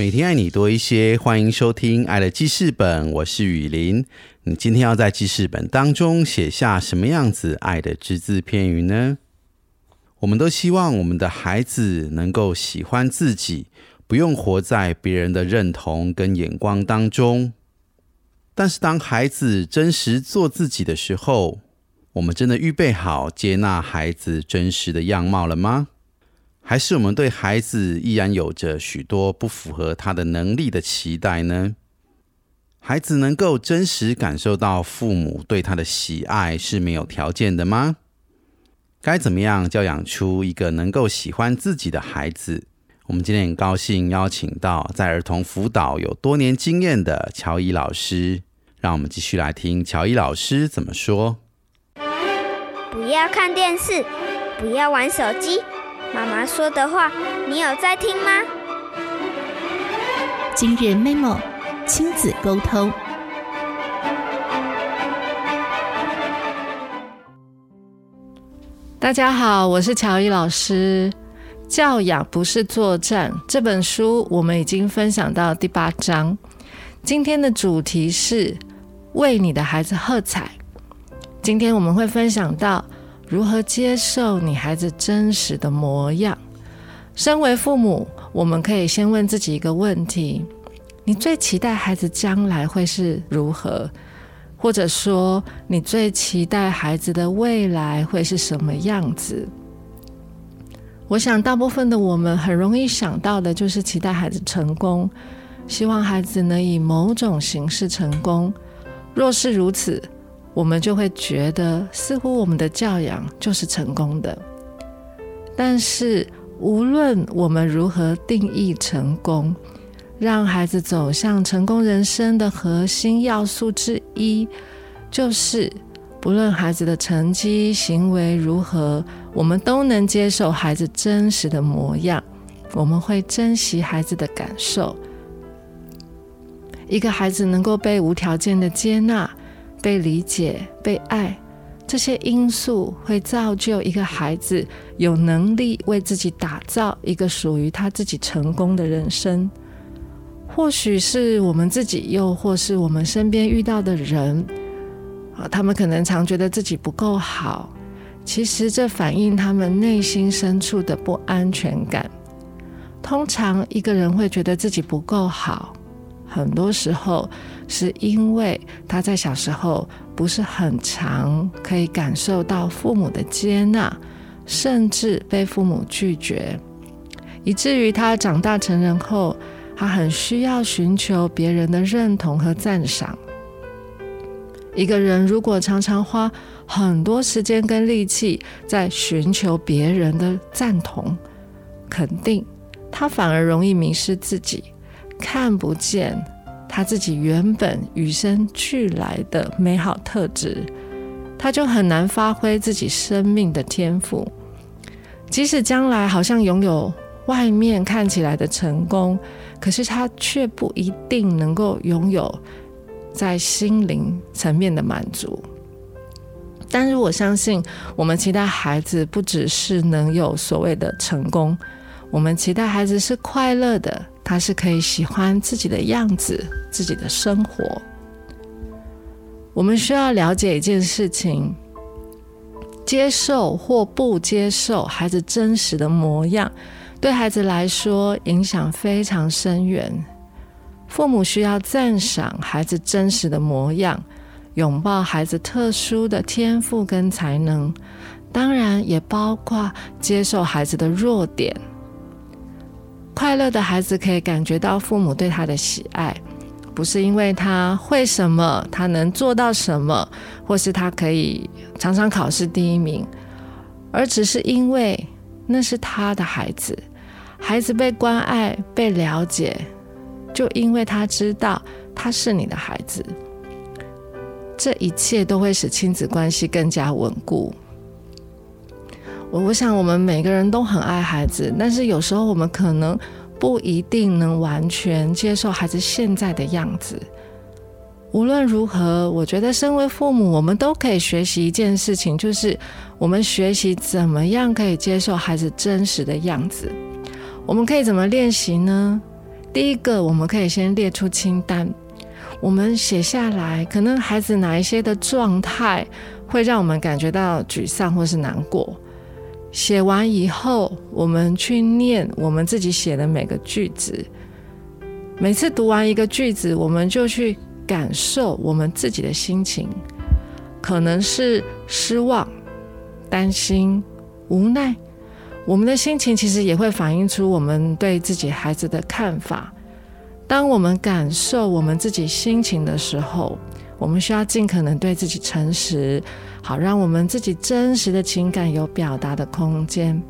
每天爱你多一些，欢迎收听《爱的记事本》，我是雨林。你今天要在记事本当中写下什么样子爱的只字片语呢？我们都希望我们的孩子能够喜欢自己，不用活在别人的认同跟眼光当中。但是，当孩子真实做自己的时候，我们真的预备好接纳孩子真实的样貌了吗？还是我们对孩子依然有着许多不符合他的能力的期待呢？孩子能够真实感受到父母对他的喜爱是没有条件的吗？该怎么样教养出一个能够喜欢自己的孩子？我们今天很高兴邀请到在儿童辅导有多年经验的乔伊老师，让我们继续来听乔伊老师怎么说。不要看电视，不要玩手机。妈妈说的话，你有在听吗？今日 memo 亲子沟通。大家好，我是乔伊老师。教养不是作战这本书，我们已经分享到第八章。今天的主题是为你的孩子喝彩。今天我们会分享到。如何接受你孩子真实的模样？身为父母，我们可以先问自己一个问题：你最期待孩子将来会是如何？或者说，你最期待孩子的未来会是什么样子？我想，大部分的我们很容易想到的就是期待孩子成功，希望孩子能以某种形式成功。若是如此，我们就会觉得，似乎我们的教养就是成功的。但是，无论我们如何定义成功，让孩子走向成功人生的核心要素之一，就是不论孩子的成绩、行为如何，我们都能接受孩子真实的模样。我们会珍惜孩子的感受。一个孩子能够被无条件的接纳。被理解、被爱，这些因素会造就一个孩子有能力为自己打造一个属于他自己成功的人生。或许是我们自己，又或是我们身边遇到的人，啊，他们可能常觉得自己不够好。其实这反映他们内心深处的不安全感。通常一个人会觉得自己不够好。很多时候是因为他在小时候不是很常，可以感受到父母的接纳，甚至被父母拒绝，以至于他长大成人后，他很需要寻求别人的认同和赞赏。一个人如果常常花很多时间跟力气在寻求别人的赞同、肯定，他反而容易迷失自己。看不见他自己原本与生俱来的美好特质，他就很难发挥自己生命的天赋。即使将来好像拥有外面看起来的成功，可是他却不一定能够拥有在心灵层面的满足。但是我相信，我们期待孩子不只是能有所谓的成功，我们期待孩子是快乐的。他是可以喜欢自己的样子，自己的生活。我们需要了解一件事情：接受或不接受孩子真实的模样，对孩子来说影响非常深远。父母需要赞赏孩子真实的模样，拥抱孩子特殊的天赋跟才能，当然也包括接受孩子的弱点。快乐的孩子可以感觉到父母对他的喜爱，不是因为他会什么，他能做到什么，或是他可以常常考试第一名，而只是因为那是他的孩子。孩子被关爱、被了解，就因为他知道他是你的孩子，这一切都会使亲子关系更加稳固。我我想我们每个人都很爱孩子，但是有时候我们可能不一定能完全接受孩子现在的样子。无论如何，我觉得身为父母，我们都可以学习一件事情，就是我们学习怎么样可以接受孩子真实的样子。我们可以怎么练习呢？第一个，我们可以先列出清单，我们写下来，可能孩子哪一些的状态会让我们感觉到沮丧或是难过。写完以后，我们去念我们自己写的每个句子。每次读完一个句子，我们就去。感受我们自己的心情，可能是失望、担心、无奈。我们的心情其实也会反映出我们对自己孩子的看法。当我们感受我们自己心情的时候，我们需要尽可能对自己诚实，好让我们自己真实的情感有表达的空间。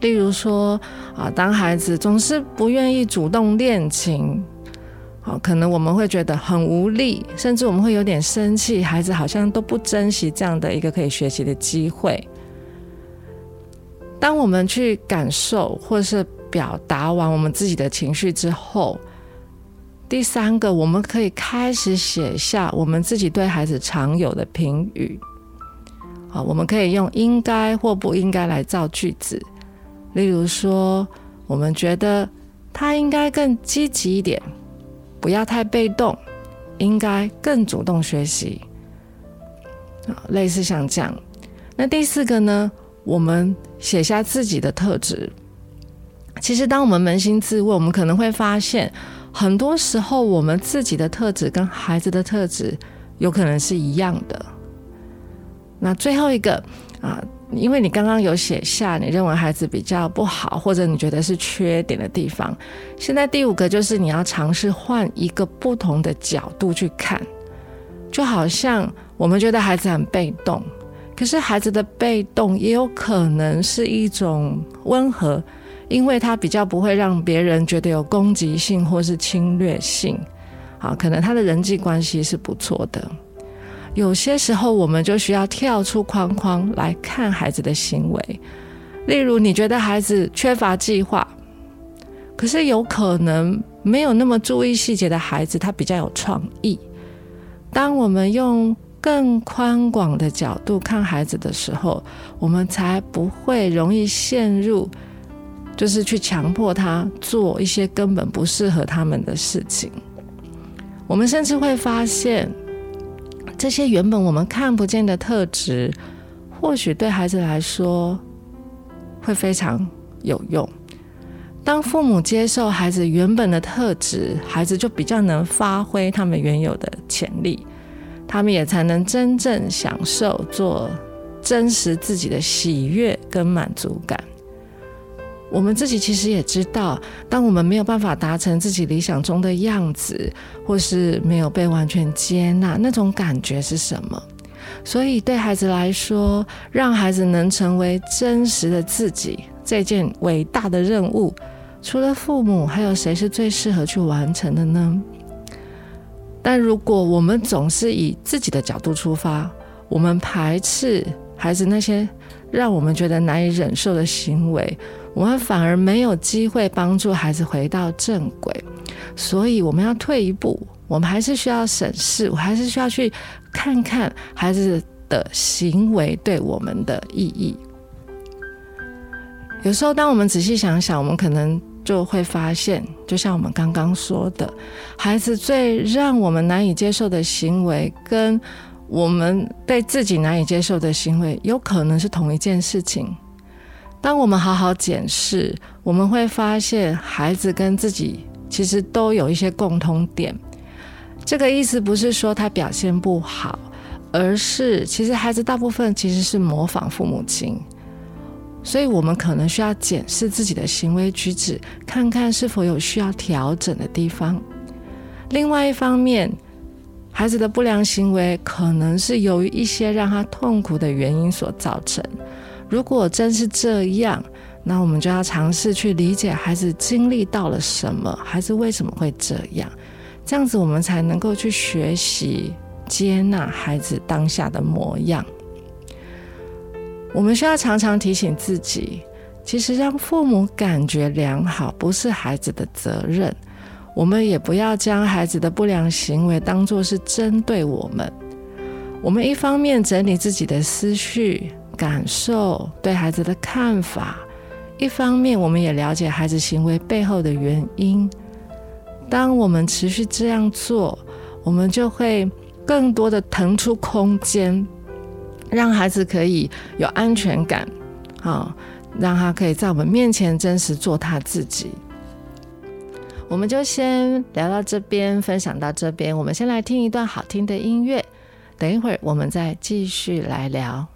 例如说，啊，当孩子总是不愿意主动练琴。好，可能我们会觉得很无力，甚至我们会有点生气，孩子好像都不珍惜这样的一个可以学习的机会。当我们去感受或是表达完我们自己的情绪之后，第三个，我们可以开始写下我们自己对孩子常有的评语。好，我们可以用应该或不应该来造句子，例如说，我们觉得他应该更积极一点。不要太被动，应该更主动学习。类似像这样。那第四个呢？我们写下自己的特质。其实，当我们扪心自问，我们可能会发现，很多时候我们自己的特质跟孩子的特质有可能是一样的。那最后一个啊。因为你刚刚有写下你认为孩子比较不好，或者你觉得是缺点的地方。现在第五个就是你要尝试换一个不同的角度去看，就好像我们觉得孩子很被动，可是孩子的被动也有可能是一种温和，因为他比较不会让别人觉得有攻击性或是侵略性。好，可能他的人际关系是不错的。有些时候，我们就需要跳出框框来看孩子的行为。例如，你觉得孩子缺乏计划，可是有可能没有那么注意细节的孩子，他比较有创意。当我们用更宽广的角度看孩子的时候，我们才不会容易陷入，就是去强迫他做一些根本不适合他们的事情。我们甚至会发现。这些原本我们看不见的特质，或许对孩子来说会非常有用。当父母接受孩子原本的特质，孩子就比较能发挥他们原有的潜力，他们也才能真正享受做真实自己的喜悦跟满足感。我们自己其实也知道，当我们没有办法达成自己理想中的样子，或是没有被完全接纳，那种感觉是什么？所以对孩子来说，让孩子能成为真实的自己，这件伟大的任务，除了父母，还有谁是最适合去完成的呢？但如果我们总是以自己的角度出发，我们排斥孩子那些让我们觉得难以忍受的行为。我们反而没有机会帮助孩子回到正轨，所以我们要退一步，我们还是需要审视，我还是需要去看看孩子的行为对我们的意义。有时候，当我们仔细想想，我们可能就会发现，就像我们刚刚说的，孩子最让我们难以接受的行为，跟我们对自己难以接受的行为，有可能是同一件事情。当我们好好检视，我们会发现孩子跟自己其实都有一些共通点。这个意思不是说他表现不好，而是其实孩子大部分其实是模仿父母亲，所以我们可能需要检视自己的行为举止，看看是否有需要调整的地方。另外一方面，孩子的不良行为可能是由于一些让他痛苦的原因所造成。如果真是这样，那我们就要尝试去理解孩子经历到了什么，孩子为什么会这样，这样子我们才能够去学习接纳孩子当下的模样。我们需要常常提醒自己，其实让父母感觉良好不是孩子的责任，我们也不要将孩子的不良行为当作是针对我们。我们一方面整理自己的思绪、感受、对孩子的看法，一方面我们也了解孩子行为背后的原因。当我们持续这样做，我们就会更多的腾出空间。让孩子可以有安全感，好，让他可以在我们面前真实做他自己。我们就先聊到这边，分享到这边。我们先来听一段好听的音乐，等一会儿我们再继续来聊。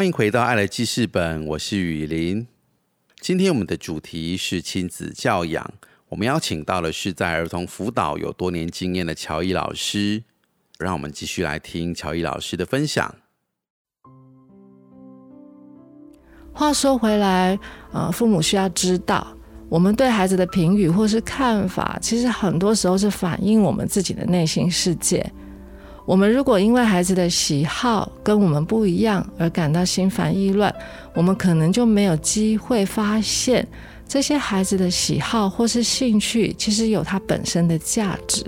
欢迎回到《爱的记事本》，我是雨林。今天我们的主题是亲子教养，我们邀请到的是在儿童辅导有多年经验的乔伊老师。让我们继续来听乔伊老师的分享。话说回来，呃，父母需要知道，我们对孩子的评语或是看法，其实很多时候是反映我们自己的内心世界。我们如果因为孩子的喜好跟我们不一样而感到心烦意乱，我们可能就没有机会发现这些孩子的喜好或是兴趣其实有它本身的价值。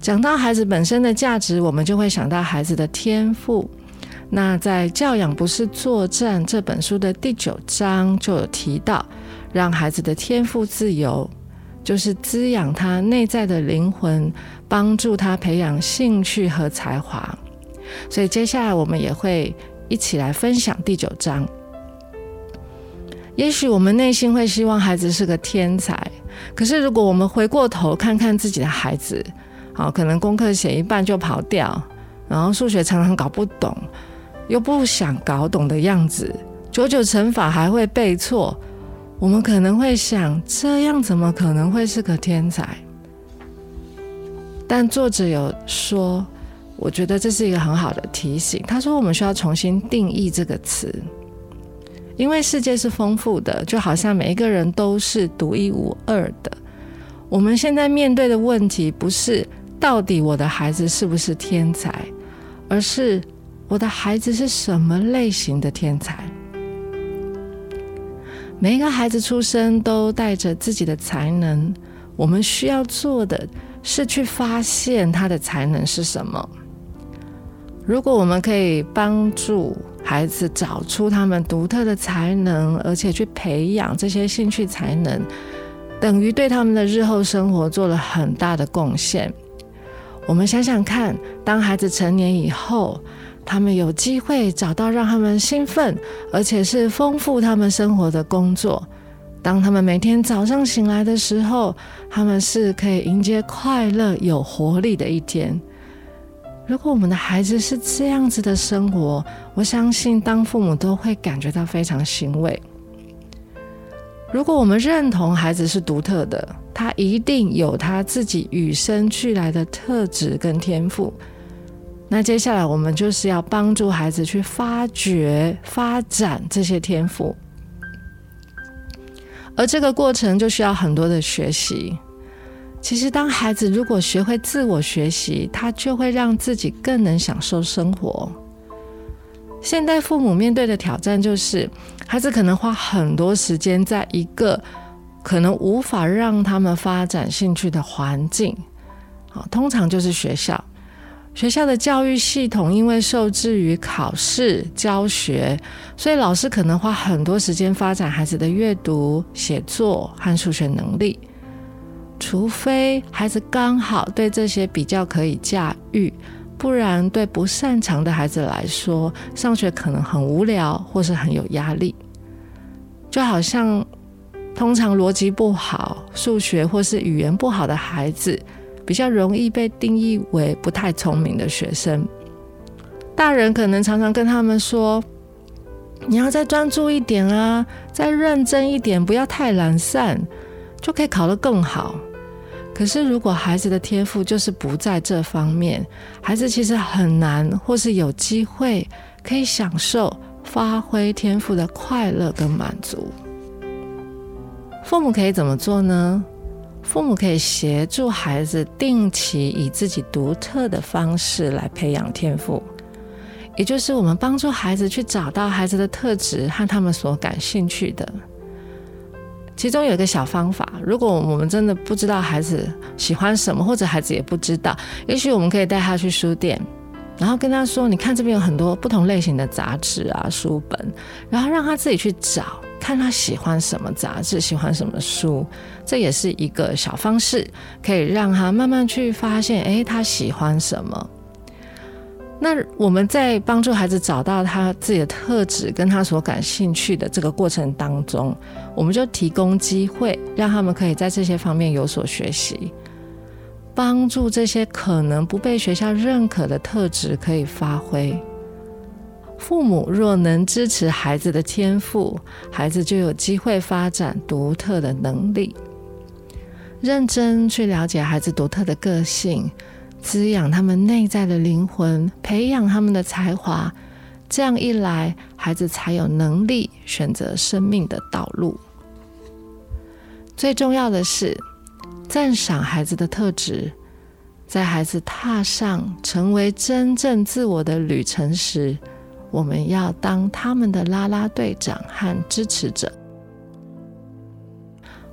讲到孩子本身的价值，我们就会想到孩子的天赋。那在《教养不是作战》这本书的第九章就有提到，让孩子的天赋自由，就是滋养他内在的灵魂，帮助他培养兴趣和才华。所以接下来我们也会一起来分享第九章。也许我们内心会希望孩子是个天才，可是如果我们回过头看看自己的孩子，好，可能功课写一半就跑掉，然后数学常常搞不懂，又不想搞懂的样子，九九乘法还会背错，我们可能会想，这样怎么可能会是个天才？但作者有说，我觉得这是一个很好的提醒。他说，我们需要重新定义这个词。因为世界是丰富的，就好像每一个人都是独一无二的。我们现在面对的问题不是到底我的孩子是不是天才，而是我的孩子是什么类型的天才。每一个孩子出生都带着自己的才能，我们需要做的是去发现他的才能是什么。如果我们可以帮助。孩子找出他们独特的才能，而且去培养这些兴趣才能，等于对他们的日后生活做了很大的贡献。我们想想看，当孩子成年以后，他们有机会找到让他们兴奋，而且是丰富他们生活的工作。当他们每天早上醒来的时候，他们是可以迎接快乐、有活力的一天。如果我们的孩子是这样子的生活，我相信当父母都会感觉到非常欣慰。如果我们认同孩子是独特的，他一定有他自己与生俱来的特质跟天赋，那接下来我们就是要帮助孩子去发掘、发展这些天赋，而这个过程就需要很多的学习。其实，当孩子如果学会自我学习，他就会让自己更能享受生活。现代父母面对的挑战就是，孩子可能花很多时间在一个可能无法让他们发展兴趣的环境，好，通常就是学校。学校的教育系统因为受制于考试教学，所以老师可能花很多时间发展孩子的阅读、写作和数学能力。除非孩子刚好对这些比较可以驾驭，不然对不擅长的孩子来说，上学可能很无聊或是很有压力。就好像通常逻辑不好、数学或是语言不好的孩子，比较容易被定义为不太聪明的学生。大人可能常常跟他们说：“你要再专注一点啊，再认真一点，不要太懒散，就可以考得更好。”可是，如果孩子的天赋就是不在这方面，孩子其实很难，或是有机会可以享受发挥天赋的快乐跟满足。父母可以怎么做呢？父母可以协助孩子定期以自己独特的方式来培养天赋，也就是我们帮助孩子去找到孩子的特质和他们所感兴趣的。其中有一个小方法，如果我们真的不知道孩子喜欢什么，或者孩子也不知道，也许我们可以带他去书店，然后跟他说：“你看这边有很多不同类型的杂志啊、书本，然后让他自己去找，看他喜欢什么杂志、喜欢什么书。”这也是一个小方式，可以让他慢慢去发现，哎，他喜欢什么。那我们在帮助孩子找到他自己的特质跟他所感兴趣的这个过程当中，我们就提供机会，让他们可以在这些方面有所学习，帮助这些可能不被学校认可的特质可以发挥。父母若能支持孩子的天赋，孩子就有机会发展独特的能力。认真去了解孩子独特的个性。滋养他们内在的灵魂，培养他们的才华，这样一来，孩子才有能力选择生命的道路。最重要的是，赞赏孩子的特质，在孩子踏上成为真正自我的旅程时，我们要当他们的啦啦队长和支持者。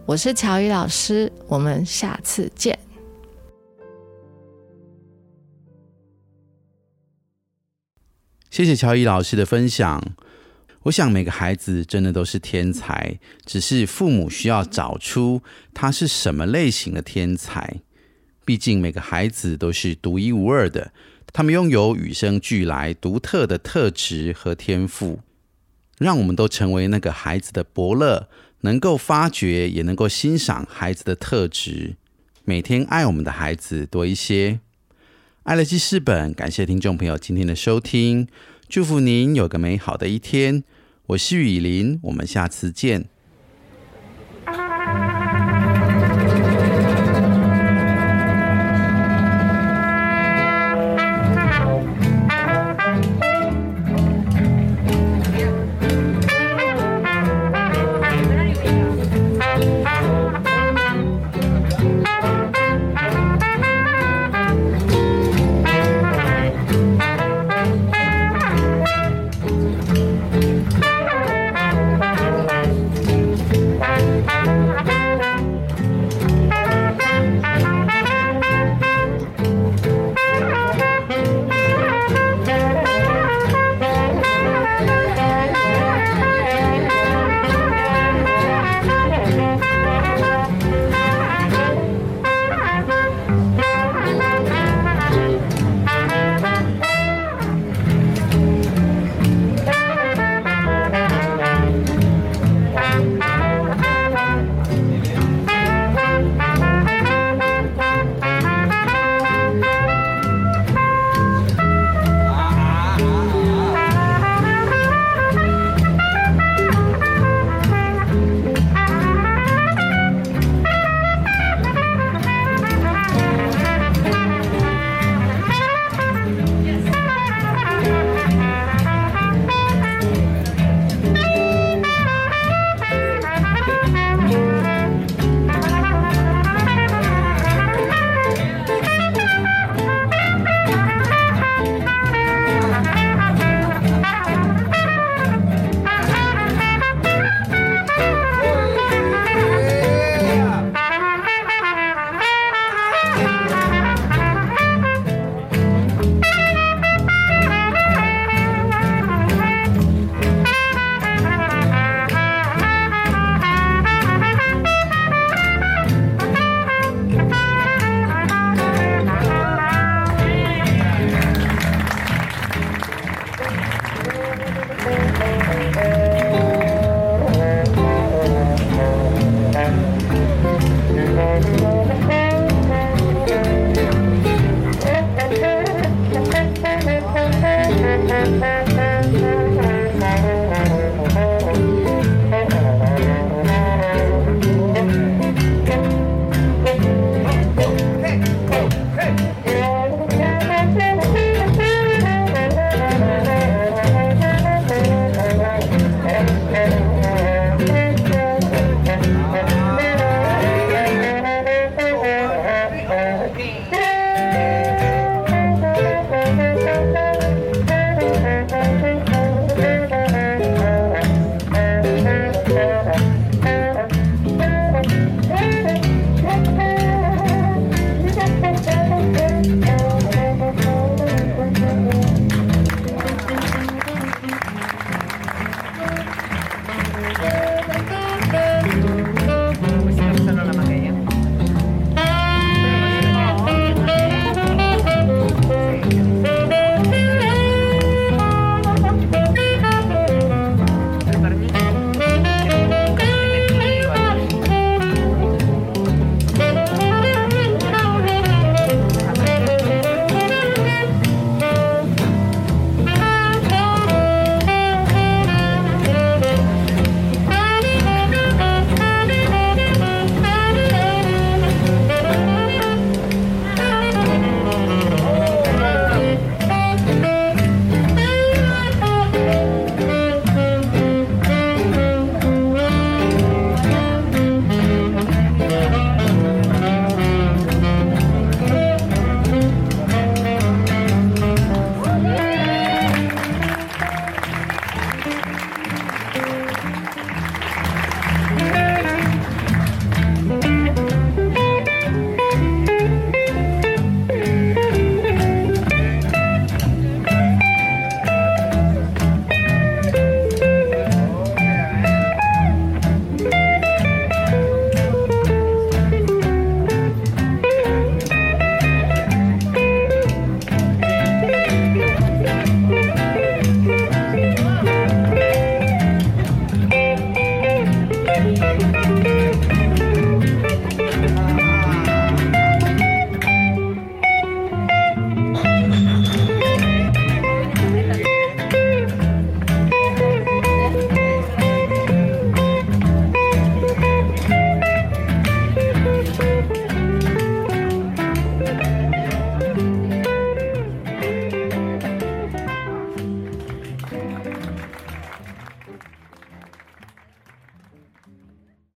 我是乔伊老师，我们下次见。谢谢乔伊老师的分享。我想每个孩子真的都是天才，只是父母需要找出他是什么类型的天才。毕竟每个孩子都是独一无二的，他们拥有与生俱来独特的特质和天赋。让我们都成为那个孩子的伯乐，能够发掘也能够欣赏孩子的特质，每天爱我们的孩子多一些。爱乐记事本，感谢听众朋友今天的收听，祝福您有个美好的一天。我是雨林，我们下次见。